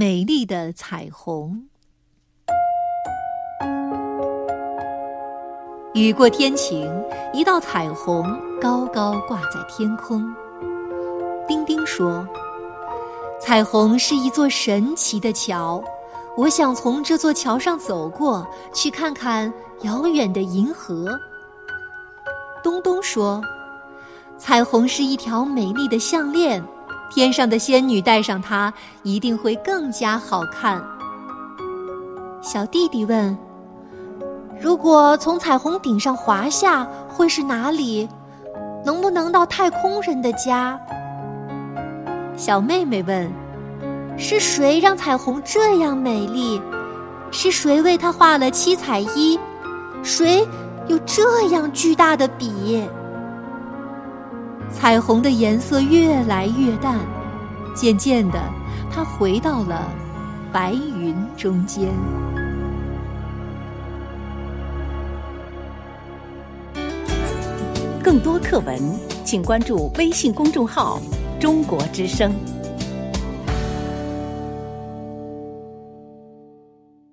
美丽的彩虹。雨过天晴，一道彩虹高高挂在天空。丁丁说：“彩虹是一座神奇的桥，我想从这座桥上走过去，看看遥远的银河。”东东说：“彩虹是一条美丽的项链，天上的仙女戴上它，一定会更加好看。”小弟弟问。如果从彩虹顶上滑下，会是哪里？能不能到太空人的家？小妹妹问：“是谁让彩虹这样美丽？是谁为它画了七彩衣？谁有这样巨大的笔？”彩虹的颜色越来越淡，渐渐的，它回到了白云中间。更多课文，请关注微信公众号“中国之声”。